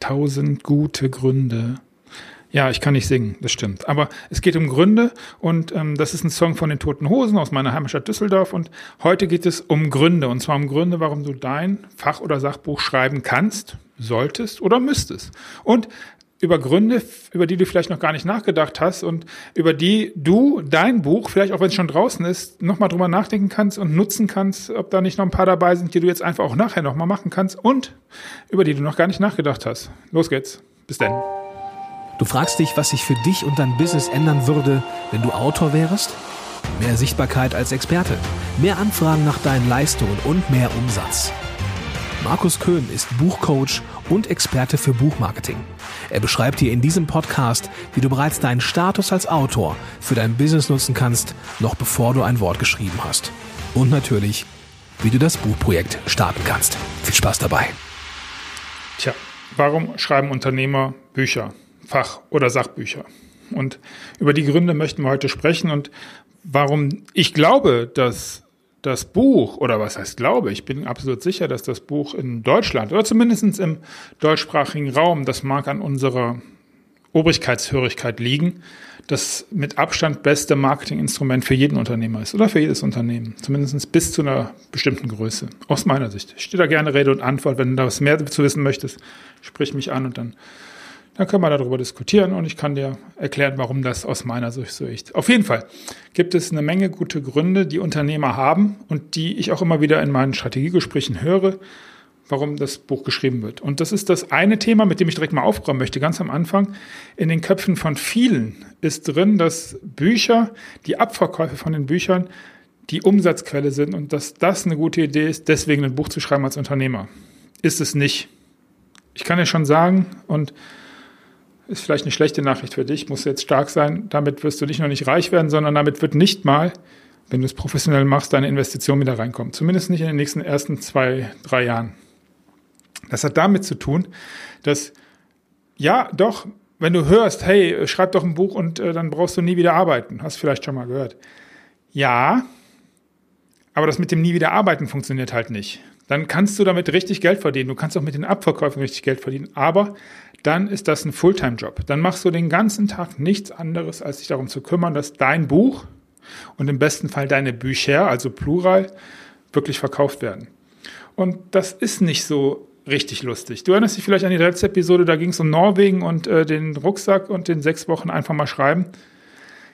Tausend gute Gründe. Ja, ich kann nicht singen, das stimmt. Aber es geht um Gründe und ähm, das ist ein Song von den Toten Hosen aus meiner Heimatstadt Düsseldorf. Und heute geht es um Gründe. Und zwar um Gründe, warum du dein Fach- oder Sachbuch schreiben kannst, solltest oder müsstest. Und über Gründe, über die du vielleicht noch gar nicht nachgedacht hast und über die du dein Buch, vielleicht auch wenn es schon draußen ist, nochmal drüber nachdenken kannst und nutzen kannst, ob da nicht noch ein paar dabei sind, die du jetzt einfach auch nachher nochmal machen kannst und über die du noch gar nicht nachgedacht hast. Los geht's. Bis dann. Du fragst dich, was sich für dich und dein Business ändern würde, wenn du Autor wärst? Mehr Sichtbarkeit als Experte, mehr Anfragen nach deinen Leistungen und mehr Umsatz. Markus Köhn ist Buchcoach und Experte für Buchmarketing. Er beschreibt dir in diesem Podcast, wie du bereits deinen Status als Autor für dein Business nutzen kannst, noch bevor du ein Wort geschrieben hast. Und natürlich, wie du das Buchprojekt starten kannst. Viel Spaß dabei. Tja, warum schreiben Unternehmer Bücher, Fach- oder Sachbücher? Und über die Gründe möchten wir heute sprechen und warum ich glaube, dass das Buch, oder was heißt glaube, ich bin absolut sicher, dass das Buch in Deutschland oder zumindest im deutschsprachigen Raum, das mag an unserer Obrigkeitshörigkeit liegen, das mit Abstand beste Marketinginstrument für jeden Unternehmer ist oder für jedes Unternehmen, zumindest bis zu einer bestimmten Größe, aus meiner Sicht. Ich stehe da gerne Rede und Antwort, wenn du da was mehr zu wissen möchtest, sprich mich an und dann dann können wir darüber diskutieren und ich kann dir erklären, warum das aus meiner Sicht so ist. Auf jeden Fall gibt es eine Menge gute Gründe, die Unternehmer haben und die ich auch immer wieder in meinen Strategiegesprächen höre, warum das Buch geschrieben wird. Und das ist das eine Thema, mit dem ich direkt mal aufräumen möchte, ganz am Anfang. In den Köpfen von vielen ist drin, dass Bücher, die Abverkäufe von den Büchern, die Umsatzquelle sind und dass das eine gute Idee ist, deswegen ein Buch zu schreiben als Unternehmer. Ist es nicht. Ich kann ja schon sagen, und ist vielleicht eine schlechte Nachricht für dich, muss jetzt stark sein. Damit wirst du nicht nur nicht reich werden, sondern damit wird nicht mal, wenn du es professionell machst, deine Investition wieder reinkommen. Zumindest nicht in den nächsten ersten zwei, drei Jahren. Das hat damit zu tun, dass ja, doch, wenn du hörst, hey, schreib doch ein Buch und äh, dann brauchst du nie wieder arbeiten. Hast vielleicht schon mal gehört. Ja, aber das mit dem nie wieder arbeiten funktioniert halt nicht. Dann kannst du damit richtig Geld verdienen. Du kannst auch mit den Abverkäufen richtig Geld verdienen. Aber dann ist das ein Fulltime-Job. Dann machst du den ganzen Tag nichts anderes, als dich darum zu kümmern, dass dein Buch und im besten Fall deine Bücher, also Plural, wirklich verkauft werden. Und das ist nicht so richtig lustig. Du erinnerst dich vielleicht an die letzte Episode, da ging es um Norwegen und äh, den Rucksack und den sechs Wochen einfach mal schreiben.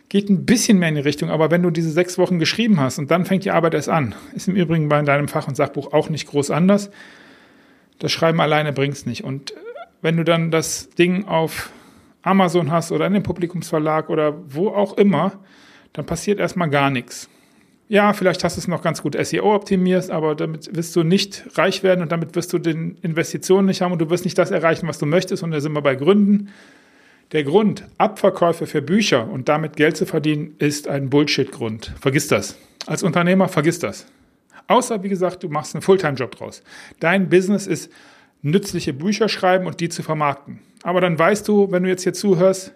Geht ein bisschen mehr in die Richtung, aber wenn du diese sechs Wochen geschrieben hast und dann fängt die Arbeit erst an, ist im Übrigen bei deinem Fach- und Sachbuch auch nicht groß anders. Das Schreiben alleine bringt es nicht. Und wenn du dann das Ding auf Amazon hast oder in dem Publikumsverlag oder wo auch immer, dann passiert erstmal gar nichts. Ja, vielleicht hast du es noch ganz gut SEO optimierst, aber damit wirst du nicht reich werden und damit wirst du den Investitionen nicht haben und du wirst nicht das erreichen, was du möchtest. Und da sind wir bei Gründen. Der Grund, Abverkäufe für Bücher und damit Geld zu verdienen, ist ein Bullshit-Grund. Vergiss das. Als Unternehmer vergiss das. Außer, wie gesagt, du machst einen Fulltime-Job draus. Dein Business ist nützliche Bücher schreiben und die zu vermarkten. Aber dann weißt du, wenn du jetzt hier zuhörst,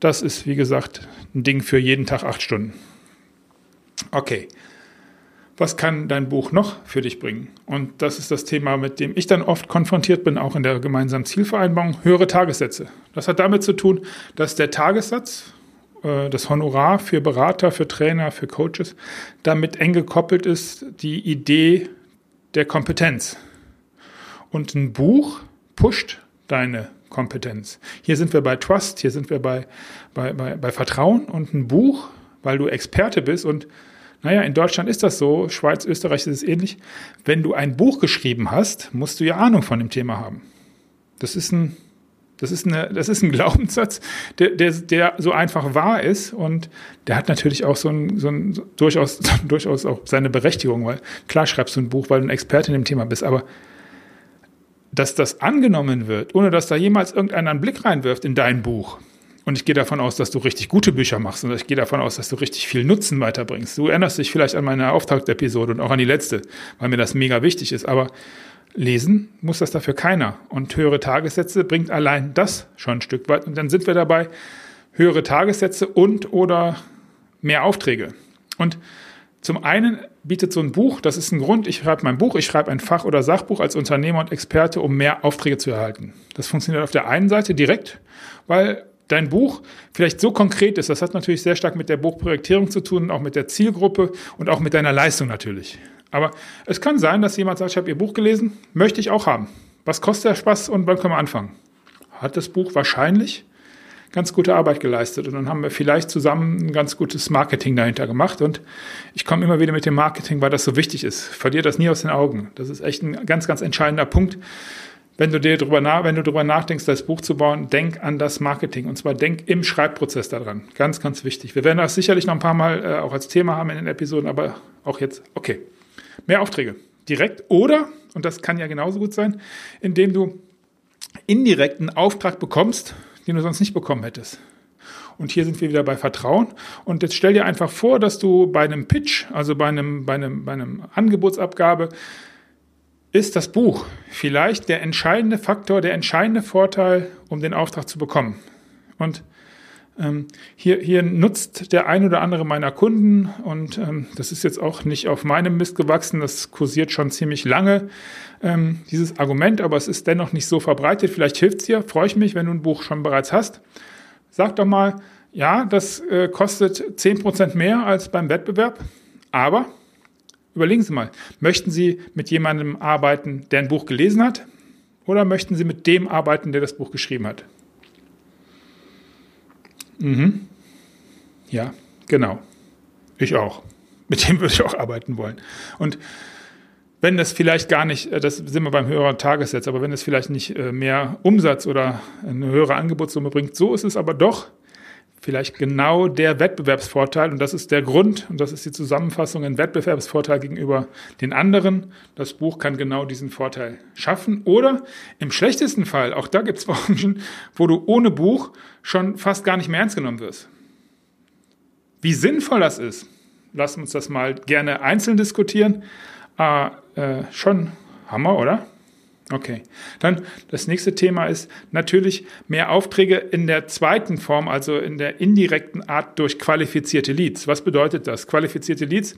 das ist, wie gesagt, ein Ding für jeden Tag acht Stunden. Okay. Was kann dein Buch noch für dich bringen? Und das ist das Thema, mit dem ich dann oft konfrontiert bin, auch in der gemeinsamen Zielvereinbarung, höhere Tagessätze. Das hat damit zu tun, dass der Tagessatz, äh, das Honorar für Berater, für Trainer, für Coaches, damit eng gekoppelt ist, die Idee der Kompetenz. Und ein Buch pusht deine Kompetenz. Hier sind wir bei Trust, hier sind wir bei, bei, bei, bei Vertrauen und ein Buch, weil du Experte bist und naja, in Deutschland ist das so, Schweiz, Österreich ist es ähnlich. Wenn du ein Buch geschrieben hast, musst du ja Ahnung von dem Thema haben. Das ist ein, das ist eine, das ist ein Glaubenssatz, der, der, der so einfach wahr ist und der hat natürlich auch so ein, so ein durchaus, durchaus auch seine Berechtigung, weil klar schreibst du ein Buch, weil du ein Experte in dem Thema bist, aber dass das angenommen wird, ohne dass da jemals irgendeiner einen Blick reinwirft in dein Buch. Und ich gehe davon aus, dass du richtig gute Bücher machst und ich gehe davon aus, dass du richtig viel Nutzen weiterbringst. Du erinnerst dich vielleicht an meine Auftaktepisode und auch an die letzte, weil mir das mega wichtig ist. Aber lesen muss das dafür keiner. Und höhere Tagessätze bringt allein das schon ein Stück weit. Und dann sind wir dabei, höhere Tagessätze und oder mehr Aufträge. Und Zum einen bietet so ein Buch, das ist ein Grund, ich schreibe mein Buch, ich schreibe ein Fach- oder Sachbuch als Unternehmer und Experte, um mehr Aufträge zu erhalten. Das funktioniert auf der einen Seite direkt, weil dein Buch vielleicht so konkret ist, das hat natürlich sehr stark mit der Buchprojektierung zu tun, auch mit der Zielgruppe und auch mit deiner Leistung natürlich. Aber es kann sein, dass jemand sagt, ich habe Ihr Buch gelesen, möchte ich auch haben. Was kostet der Spaß und wann können wir anfangen? Hat das Buch wahrscheinlich ganz gute Arbeit geleistet und dann haben wir vielleicht zusammen ein ganz gutes Marketing dahinter gemacht und ich komme immer wieder mit dem Marketing, weil das so wichtig ist. Verlier das nie aus den Augen. Das ist echt ein ganz, ganz entscheidender Punkt. Wenn du dir darüber nach, wenn du darüber nachdenkst, das Buch zu bauen, denk an das Marketing und zwar denk im Schreibprozess daran. Ganz, ganz wichtig. Wir werden das sicherlich noch ein paar Mal äh, auch als Thema haben in den Episoden, aber auch jetzt, okay. Mehr Aufträge. Direkt oder, und das kann ja genauso gut sein, indem du indirekt einen Auftrag bekommst, den du sonst nicht bekommen hättest. Und hier sind wir wieder bei Vertrauen. Und jetzt stell dir einfach vor, dass du bei einem Pitch, also bei einem, bei einem, bei einem Angebotsabgabe, ist das Buch vielleicht der entscheidende Faktor, der entscheidende Vorteil, um den Auftrag zu bekommen. Und ähm, hier, hier nutzt der ein oder andere meiner Kunden, und ähm, das ist jetzt auch nicht auf meinem Mist gewachsen, das kursiert schon ziemlich lange, ähm, dieses Argument, aber es ist dennoch nicht so verbreitet. Vielleicht hilft es dir, freue ich mich, wenn du ein Buch schon bereits hast. Sag doch mal, ja, das äh, kostet 10% mehr als beim Wettbewerb, aber überlegen Sie mal, möchten Sie mit jemandem arbeiten, der ein Buch gelesen hat, oder möchten Sie mit dem arbeiten, der das Buch geschrieben hat? Mhm. Ja, genau. Ich auch. Mit dem würde ich auch arbeiten wollen. Und wenn das vielleicht gar nicht, äh, das sind wir beim höheren Tagessatz, aber wenn es vielleicht nicht äh, mehr Umsatz oder eine höhere Angebotssumme bringt, so ist es aber doch vielleicht genau der Wettbewerbsvorteil und das ist der Grund und das ist die Zusammenfassung, ein Wettbewerbsvorteil gegenüber den anderen. Das Buch kann genau diesen Vorteil schaffen oder im schlechtesten Fall, auch da gibt es Branchen, wo du ohne Buch schon fast gar nicht mehr ernst genommen wirst. Wie sinnvoll das ist, lassen wir uns das mal gerne einzeln diskutieren. Ah, äh, schon Hammer, oder? Okay. Dann das nächste Thema ist natürlich mehr Aufträge in der zweiten Form, also in der indirekten Art durch qualifizierte Leads. Was bedeutet das? Qualifizierte Leads.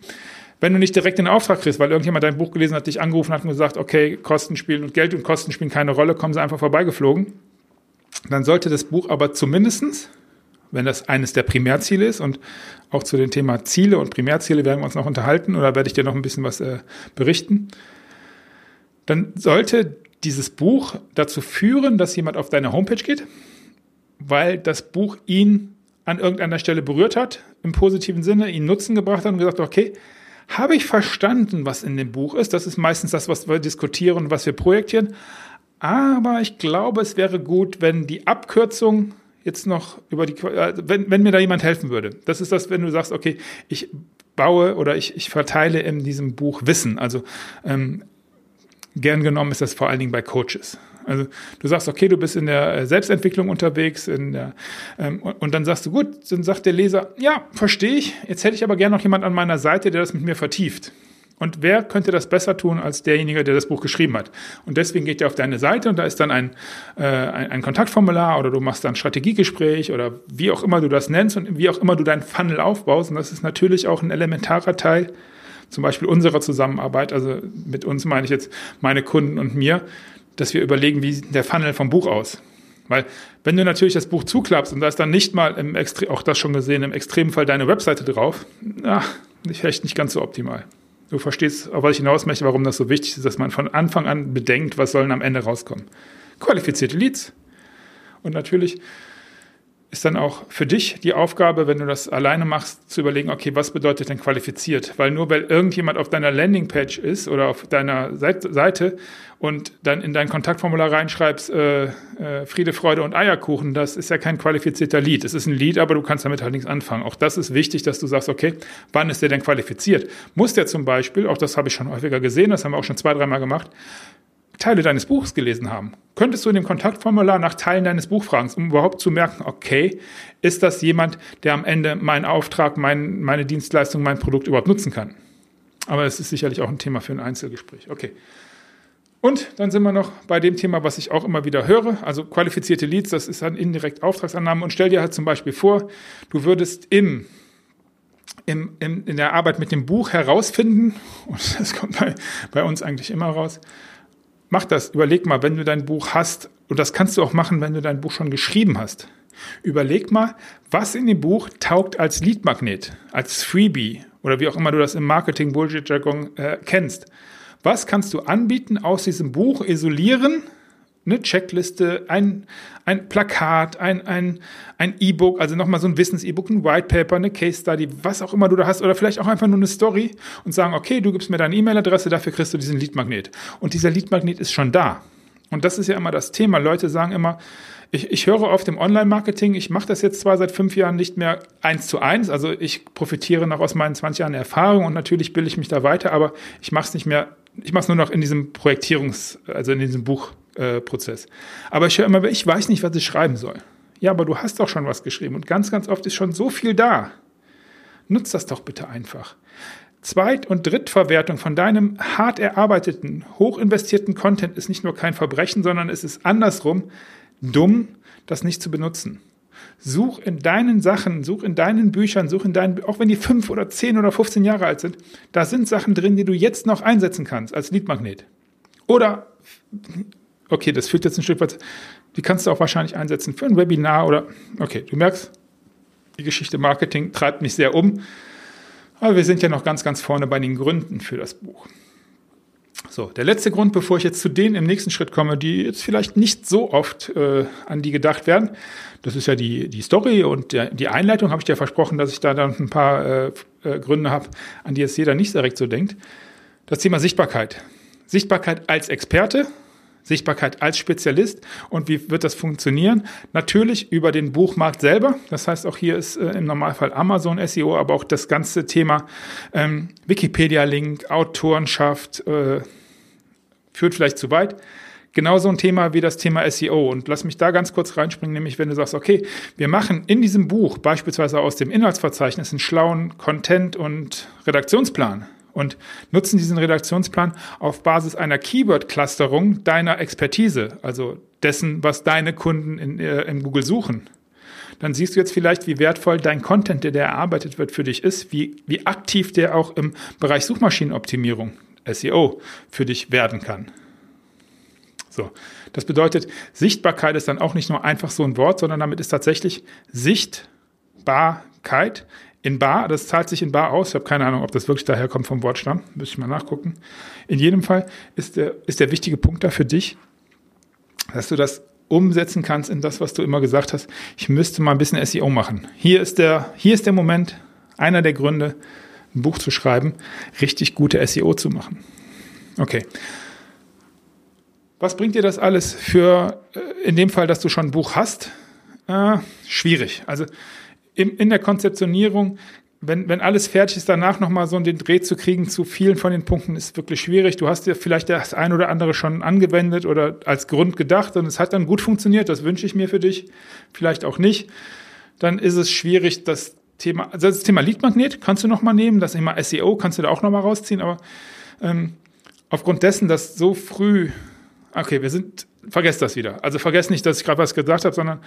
Wenn du nicht direkt den Auftrag kriegst, weil irgendjemand dein Buch gelesen hat, dich angerufen hat und gesagt, okay, Kosten spielen und Geld und Kosten spielen keine Rolle, kommen sie einfach vorbeigeflogen, dann sollte das Buch aber zumindestens wenn das eines der Primärziele ist. Und auch zu dem Thema Ziele und Primärziele werden wir uns noch unterhalten oder werde ich dir noch ein bisschen was äh, berichten. Dann sollte dieses Buch dazu führen, dass jemand auf deine Homepage geht, weil das Buch ihn an irgendeiner Stelle berührt hat, im positiven Sinne, ihn Nutzen gebracht hat und gesagt, okay, habe ich verstanden, was in dem Buch ist? Das ist meistens das, was wir diskutieren und was wir projektieren. Aber ich glaube, es wäre gut, wenn die Abkürzung jetzt noch über die, äh, wenn, wenn mir da jemand helfen würde. Das ist das, wenn du sagst, okay, ich baue oder ich, ich verteile in diesem Buch Wissen. Also ähm, gern genommen ist das vor allen Dingen bei Coaches. Also du sagst, okay, du bist in der äh, Selbstentwicklung unterwegs in der, ähm, und, dann sagst du, gut, dann sagt der Leser, ja, verstehe ich, jetzt hätte ich aber gern noch jemand an meiner Seite, der das mit mir vertieft. Und wer könnte das besser tun als derjenige, der das Buch geschrieben hat? Und deswegen geht er auf deine Seite und da ist dann ein, äh, ein, ein, Kontaktformular oder du machst dann Strategiegespräch oder wie auch immer du das nennst und wie auch immer du deinen Funnel aufbaust. Und das ist natürlich auch ein elementarer Teil zum Beispiel unserer Zusammenarbeit. Also mit uns meine ich jetzt meine Kunden und mir, dass wir überlegen, wie sieht der Funnel vom Buch aus? Weil wenn du natürlich das Buch zuklappst und da ist dann nicht mal im Extre auch das schon gesehen, im Extremfall deine Webseite drauf, na, vielleicht nicht ganz so optimal. Du verstehst, auf was ich hinaus möchte, warum das so wichtig ist, dass man von Anfang an bedenkt, was sollen am Ende rauskommen. Qualifizierte Leads. Und natürlich ist dann auch für dich die Aufgabe, wenn du das alleine machst, zu überlegen, okay, was bedeutet denn qualifiziert? Weil nur weil irgendjemand auf deiner Landingpage ist oder auf deiner Seite und dann in dein Kontaktformular reinschreibst, äh, äh, Friede, Freude und Eierkuchen, das ist ja kein qualifizierter Lied. Es ist ein Lied, aber du kannst damit halt nichts anfangen. Auch das ist wichtig, dass du sagst, okay, wann ist der denn qualifiziert? Muss der zum Beispiel, auch das habe ich schon häufiger gesehen, das haben wir auch schon zwei, dreimal gemacht, Teile deines Buches gelesen haben. Könntest du in dem Kontaktformular nach Teilen deines Buchs fragen, um überhaupt zu merken, okay, ist das jemand, der am Ende meinen Auftrag, mein, meine Dienstleistung, mein Produkt überhaupt nutzen kann? Aber es ist sicherlich auch ein Thema für ein Einzelgespräch. Okay. Und dann sind wir noch bei dem Thema, was ich auch immer wieder höre, also qualifizierte Leads, das ist dann indirekt Auftragsannahme. Und stell dir halt zum Beispiel vor, du würdest im, in der Arbeit mit dem Buch herausfinden, und das kommt bei, bei uns eigentlich immer raus, mach das, überleg mal, wenn du dein Buch hast, und das kannst du auch machen, wenn du dein Buch schon geschrieben hast. Überleg mal, was in dem Buch taugt als Leadmagnet, als Freebie oder wie auch immer du das im Marketing-Bullshit-Jargon äh, kennst. Was kannst du anbieten aus diesem Buch, isolieren eine Checkliste, ein, ein Plakat, ein, ein, ein E-Book, also nochmal so ein Wissens-E-Book, ein White Paper, eine Case Study, was auch immer du da hast, oder vielleicht auch einfach nur eine Story und sagen, okay, du gibst mir deine E-Mail-Adresse, dafür kriegst du diesen Lead-Magnet. Und dieser Lead-Magnet ist schon da. Und das ist ja immer das Thema. Leute sagen immer, ich, ich höre oft im Online-Marketing, ich mache das jetzt zwar seit fünf Jahren nicht mehr eins zu eins, also ich profitiere noch aus meinen 20 Jahren Erfahrung und natürlich bilde ich mich da weiter, aber ich mache es nicht mehr, ich mache es nur noch in diesem Projektierungs-, also in diesem Buch, äh, Prozess. Aber ich höre immer, ich weiß nicht, was ich schreiben soll. Ja, aber du hast doch schon was geschrieben und ganz, ganz oft ist schon so viel da. Nutz das doch bitte einfach. Zweit- und Drittverwertung von deinem hart erarbeiteten, hochinvestierten Content ist nicht nur kein Verbrechen, sondern es ist andersrum dumm, das nicht zu benutzen. Such in deinen Sachen, such in deinen Büchern, such in deinen, auch wenn die fünf oder zehn oder 15 Jahre alt sind, da sind Sachen drin, die du jetzt noch einsetzen kannst als Leadmagnet. Oder okay, das führt jetzt ein Stück weit, die kannst du auch wahrscheinlich einsetzen für ein Webinar oder, okay, du merkst, die Geschichte Marketing treibt mich sehr um, aber wir sind ja noch ganz, ganz vorne bei den Gründen für das Buch. So, der letzte Grund, bevor ich jetzt zu denen im nächsten Schritt komme, die jetzt vielleicht nicht so oft äh, an die gedacht werden, das ist ja die, die Story und der, die Einleitung, habe ich dir versprochen, dass ich da dann ein paar äh, äh, Gründe habe, an die jetzt jeder nicht direkt so denkt. Das Thema Sichtbarkeit. Sichtbarkeit als Experte, Sichtbarkeit als Spezialist. Und wie wird das funktionieren? Natürlich über den Buchmarkt selber. Das heißt, auch hier ist äh, im Normalfall Amazon SEO, aber auch das ganze Thema ähm, Wikipedia-Link, Autorenschaft äh, führt vielleicht zu weit. Genauso ein Thema wie das Thema SEO. Und lass mich da ganz kurz reinspringen, nämlich wenn du sagst, okay, wir machen in diesem Buch beispielsweise aus dem Inhaltsverzeichnis einen schlauen Content- und Redaktionsplan und nutzen diesen Redaktionsplan auf Basis einer Keyword-Clusterung deiner Expertise, also dessen, was deine Kunden in, äh, in Google suchen. Dann siehst du jetzt vielleicht, wie wertvoll dein Content, der, erarbeitet wird, für dich ist, wie, wie aktiv der auch im Bereich Suchmaschinenoptimierung, SEO, für dich werden kann. So. Das bedeutet, Sichtbarkeit ist dann auch nicht nur einfach so ein Wort, sondern damit ist tatsächlich Sichtbarkeit in Bar, das zahlt sich in Bar aus. Ich habe keine Ahnung, ob das wirklich daher kommt vom Wortstamm. Müsste ich mal nachgucken. In jedem Fall ist der, ist der wichtige Punkt da für dich, dass du das umsetzen kannst in das, was du immer gesagt hast. Ich müsste mal ein bisschen SEO machen. Hier ist der, hier ist der Moment, einer der Gründe, ein Buch zu schreiben, richtig gute SEO zu machen. Okay. Was bringt dir das alles für, äh, in dem Fall, dass du schon ein Buch hast? Äh, schwierig. Also in, in der Konzeptionierung, wenn, wenn alles fertig ist, danach nochmal so den Dreh zu kriegen zu vielen von den Punkten, ist wirklich schwierig. Du hast dir vielleicht das ein oder andere schon angewendet oder als Grund gedacht und es hat dann gut funktioniert. Das wünsche ich mir für dich. Vielleicht auch nicht. Dann ist es schwierig, das Thema, also das Thema Leadmagnet kannst du nochmal nehmen. Das Thema SEO kannst du da auch nochmal rausziehen. Aber ähm, aufgrund dessen, dass so früh, okay, wir sind vergesst das wieder. Also vergesst nicht, dass ich gerade was gesagt habe, sondern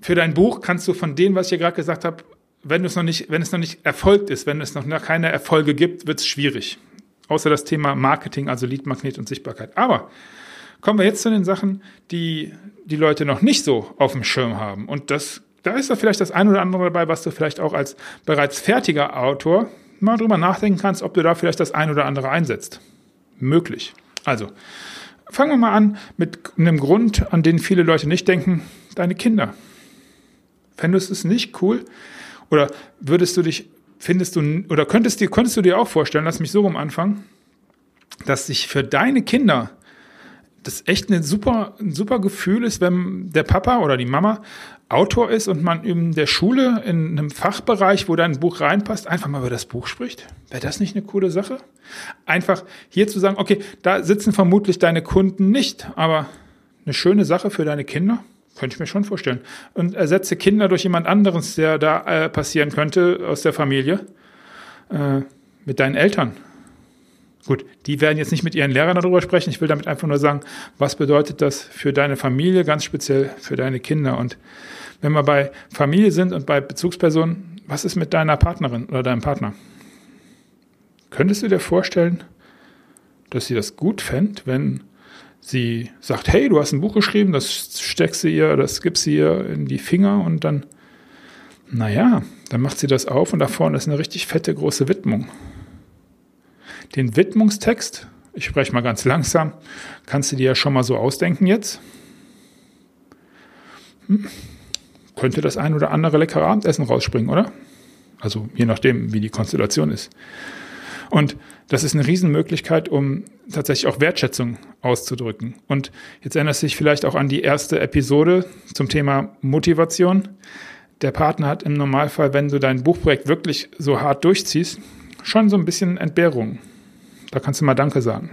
für dein Buch kannst du von dem, was ich hier gerade gesagt habe, wenn es noch nicht, wenn es noch nicht erfolgt ist, wenn es noch keine Erfolge gibt, wird es schwierig. Außer das Thema Marketing, also Leadmagnet und Sichtbarkeit. Aber kommen wir jetzt zu den Sachen, die die Leute noch nicht so auf dem Schirm haben. Und das, da ist da vielleicht das ein oder andere dabei, was du vielleicht auch als bereits fertiger Autor mal drüber nachdenken kannst, ob du da vielleicht das ein oder andere einsetzt. Möglich. Also, Fangen wir mal an mit einem Grund, an den viele Leute nicht denken, deine Kinder. Fändest du es nicht cool? Oder würdest du dich, findest du, oder könntest, dir, könntest du dir auch vorstellen, lass mich so rum anfangen, dass sich für deine Kinder das echt ein super, ein super Gefühl ist, wenn der Papa oder die Mama Autor ist und man in der Schule in einem Fachbereich, wo dein Buch reinpasst, einfach mal über das Buch spricht. Wäre das nicht eine coole Sache? Einfach hier zu sagen, okay, da sitzen vermutlich deine Kunden nicht, aber eine schöne Sache für deine Kinder, könnte ich mir schon vorstellen. Und ersetze Kinder durch jemand anderes, der da äh, passieren könnte aus der Familie, äh, mit deinen Eltern Gut, die werden jetzt nicht mit ihren Lehrern darüber sprechen. Ich will damit einfach nur sagen, was bedeutet das für deine Familie, ganz speziell für deine Kinder. Und wenn wir bei Familie sind und bei Bezugspersonen, was ist mit deiner Partnerin oder deinem Partner? Könntest du dir vorstellen, dass sie das gut fände, wenn sie sagt, hey, du hast ein Buch geschrieben, das steckst du ihr, das gibst sie ihr in die Finger und dann, naja, dann macht sie das auf und da vorne ist eine richtig fette große Widmung. Den Widmungstext, ich spreche mal ganz langsam, kannst du dir ja schon mal so ausdenken jetzt. Hm. Könnte das ein oder andere leckere Abendessen rausspringen, oder? Also je nachdem, wie die Konstellation ist. Und das ist eine Riesenmöglichkeit, um tatsächlich auch Wertschätzung auszudrücken. Und jetzt erinnert sich vielleicht auch an die erste Episode zum Thema Motivation. Der Partner hat im Normalfall, wenn du dein Buchprojekt wirklich so hart durchziehst, schon so ein bisschen Entbehrung. Da kannst du mal Danke sagen.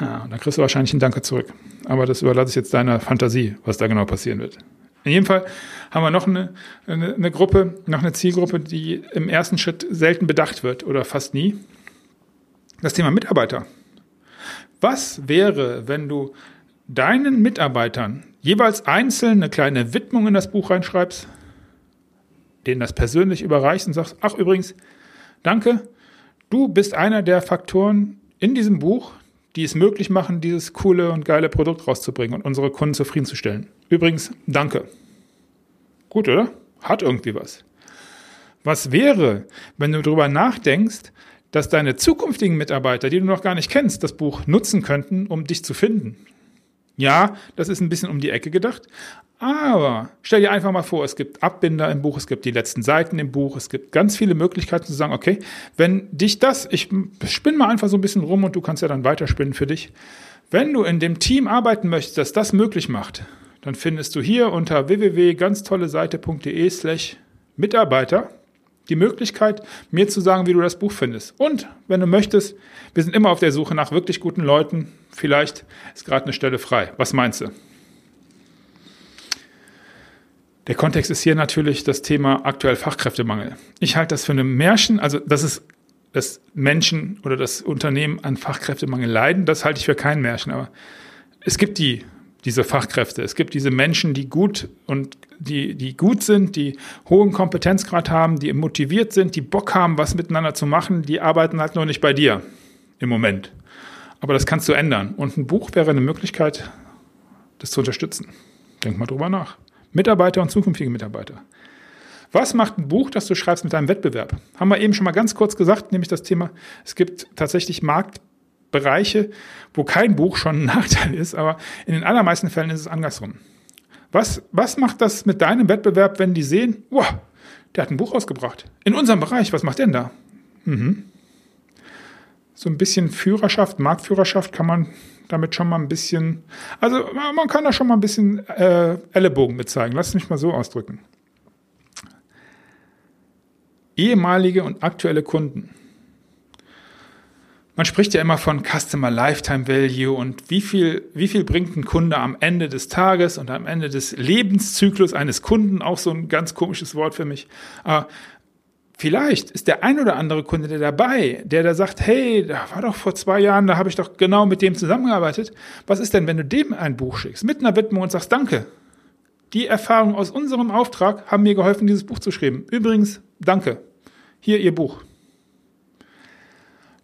Und dann kriegst du wahrscheinlich ein Danke zurück. Aber das überlasse ich jetzt deiner Fantasie, was da genau passieren wird. In jedem Fall haben wir noch eine, eine, eine, Gruppe, noch eine Zielgruppe, die im ersten Schritt selten bedacht wird oder fast nie. Das Thema Mitarbeiter. Was wäre, wenn du deinen Mitarbeitern jeweils einzeln eine kleine Widmung in das Buch reinschreibst, denen das persönlich überreichst und sagst, ach übrigens, danke, du bist einer der Faktoren in diesem Buch, die es möglich machen, dieses coole und geile Produkt rauszubringen und unsere Kunden zufriedenzustellen. Übrigens, danke. Gut, oder? Hat irgendwie was. Was wäre, wenn du darüber nachdenkst, dass deine zukünftigen Mitarbeiter, die du noch gar nicht kennst, das Buch nutzen könnten, um dich zu finden? Ja, das ist ein bisschen um die Ecke gedacht, aber stell dir einfach mal vor, es gibt Abbinder im Buch, es gibt die letzten Seiten im Buch, es gibt ganz viele Möglichkeiten zu sagen, okay, wenn dich das, ich spinne mal einfach so ein bisschen rum und du kannst ja dann weiterspinnen für dich. Wenn du in dem Team arbeiten möchtest, das das möglich macht, dann findest du hier unter www.ganztolleseite.de slash Mitarbeiter die Möglichkeit, mir zu sagen, wie du das Buch findest. Und wenn du möchtest, wir sind immer auf der Suche nach wirklich guten Leuten. Vielleicht ist gerade eine Stelle frei. Was meinst du? Der Kontext ist hier natürlich das Thema aktuell Fachkräftemangel. Ich halte das für eine Märchen, also dass es dass Menschen oder das Unternehmen an Fachkräftemangel leiden, das halte ich für kein Märchen, aber es gibt die diese Fachkräfte. Es gibt diese Menschen, die gut und die, die gut sind, die hohen Kompetenzgrad haben, die motiviert sind, die Bock haben, was miteinander zu machen, die arbeiten halt nur nicht bei dir im Moment. Aber das kannst du ändern. Und ein Buch wäre eine Möglichkeit, das zu unterstützen. Denk mal drüber nach. Mitarbeiter und zukünftige Mitarbeiter. Was macht ein Buch, das du schreibst mit deinem Wettbewerb? Haben wir eben schon mal ganz kurz gesagt, nämlich das Thema, es gibt tatsächlich Marktbereiche, wo kein Buch schon ein Nachteil ist, aber in den allermeisten Fällen ist es andersrum. Was, was macht das mit deinem Wettbewerb, wenn die sehen, wow, der hat ein Buch rausgebracht. In unserem Bereich, was macht denn da? Mhm. So ein bisschen Führerschaft, Marktführerschaft kann man damit schon mal ein bisschen, also man kann da schon mal ein bisschen äh, Ellenbogen mit zeigen. Lass mich mal so ausdrücken. Ehemalige und aktuelle Kunden. Man spricht ja immer von Customer Lifetime Value und wie viel, wie viel bringt ein Kunde am Ende des Tages und am Ende des Lebenszyklus eines Kunden, auch so ein ganz komisches Wort für mich. Aber Vielleicht ist der ein oder andere Kunde der dabei, der da sagt, hey, da war doch vor zwei Jahren, da habe ich doch genau mit dem zusammengearbeitet. Was ist denn, wenn du dem ein Buch schickst, mit einer Widmung und sagst, danke. Die Erfahrungen aus unserem Auftrag haben mir geholfen, dieses Buch zu schreiben. Übrigens, danke. Hier Ihr Buch.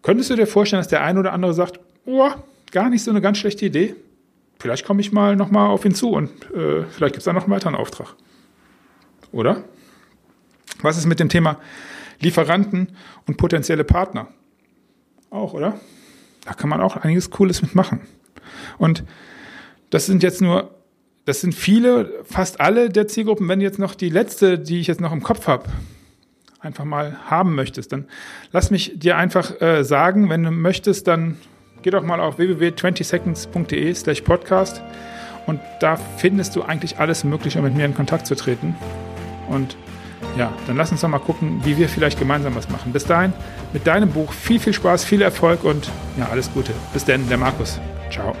Könntest du dir vorstellen, dass der ein oder andere sagt, oh, gar nicht so eine ganz schlechte Idee? Vielleicht komme ich mal nochmal auf ihn zu und äh, vielleicht gibt es da noch einen weiteren Auftrag. Oder? Was ist mit dem Thema Lieferanten und potenzielle Partner? Auch, oder? Da kann man auch einiges Cooles mitmachen. Und das sind jetzt nur, das sind viele, fast alle der Zielgruppen. Wenn jetzt noch die letzte, die ich jetzt noch im Kopf habe, einfach mal haben möchtest, dann lass mich dir einfach äh, sagen, wenn du möchtest, dann geh doch mal auf www.20seconds.de slash podcast und da findest du eigentlich alles Mögliche, um mit mir in Kontakt zu treten. Und ja, dann lass uns doch mal gucken, wie wir vielleicht gemeinsam was machen. Bis dahin, mit deinem Buch viel, viel Spaß, viel Erfolg und ja, alles Gute. Bis dann, der Markus. Ciao.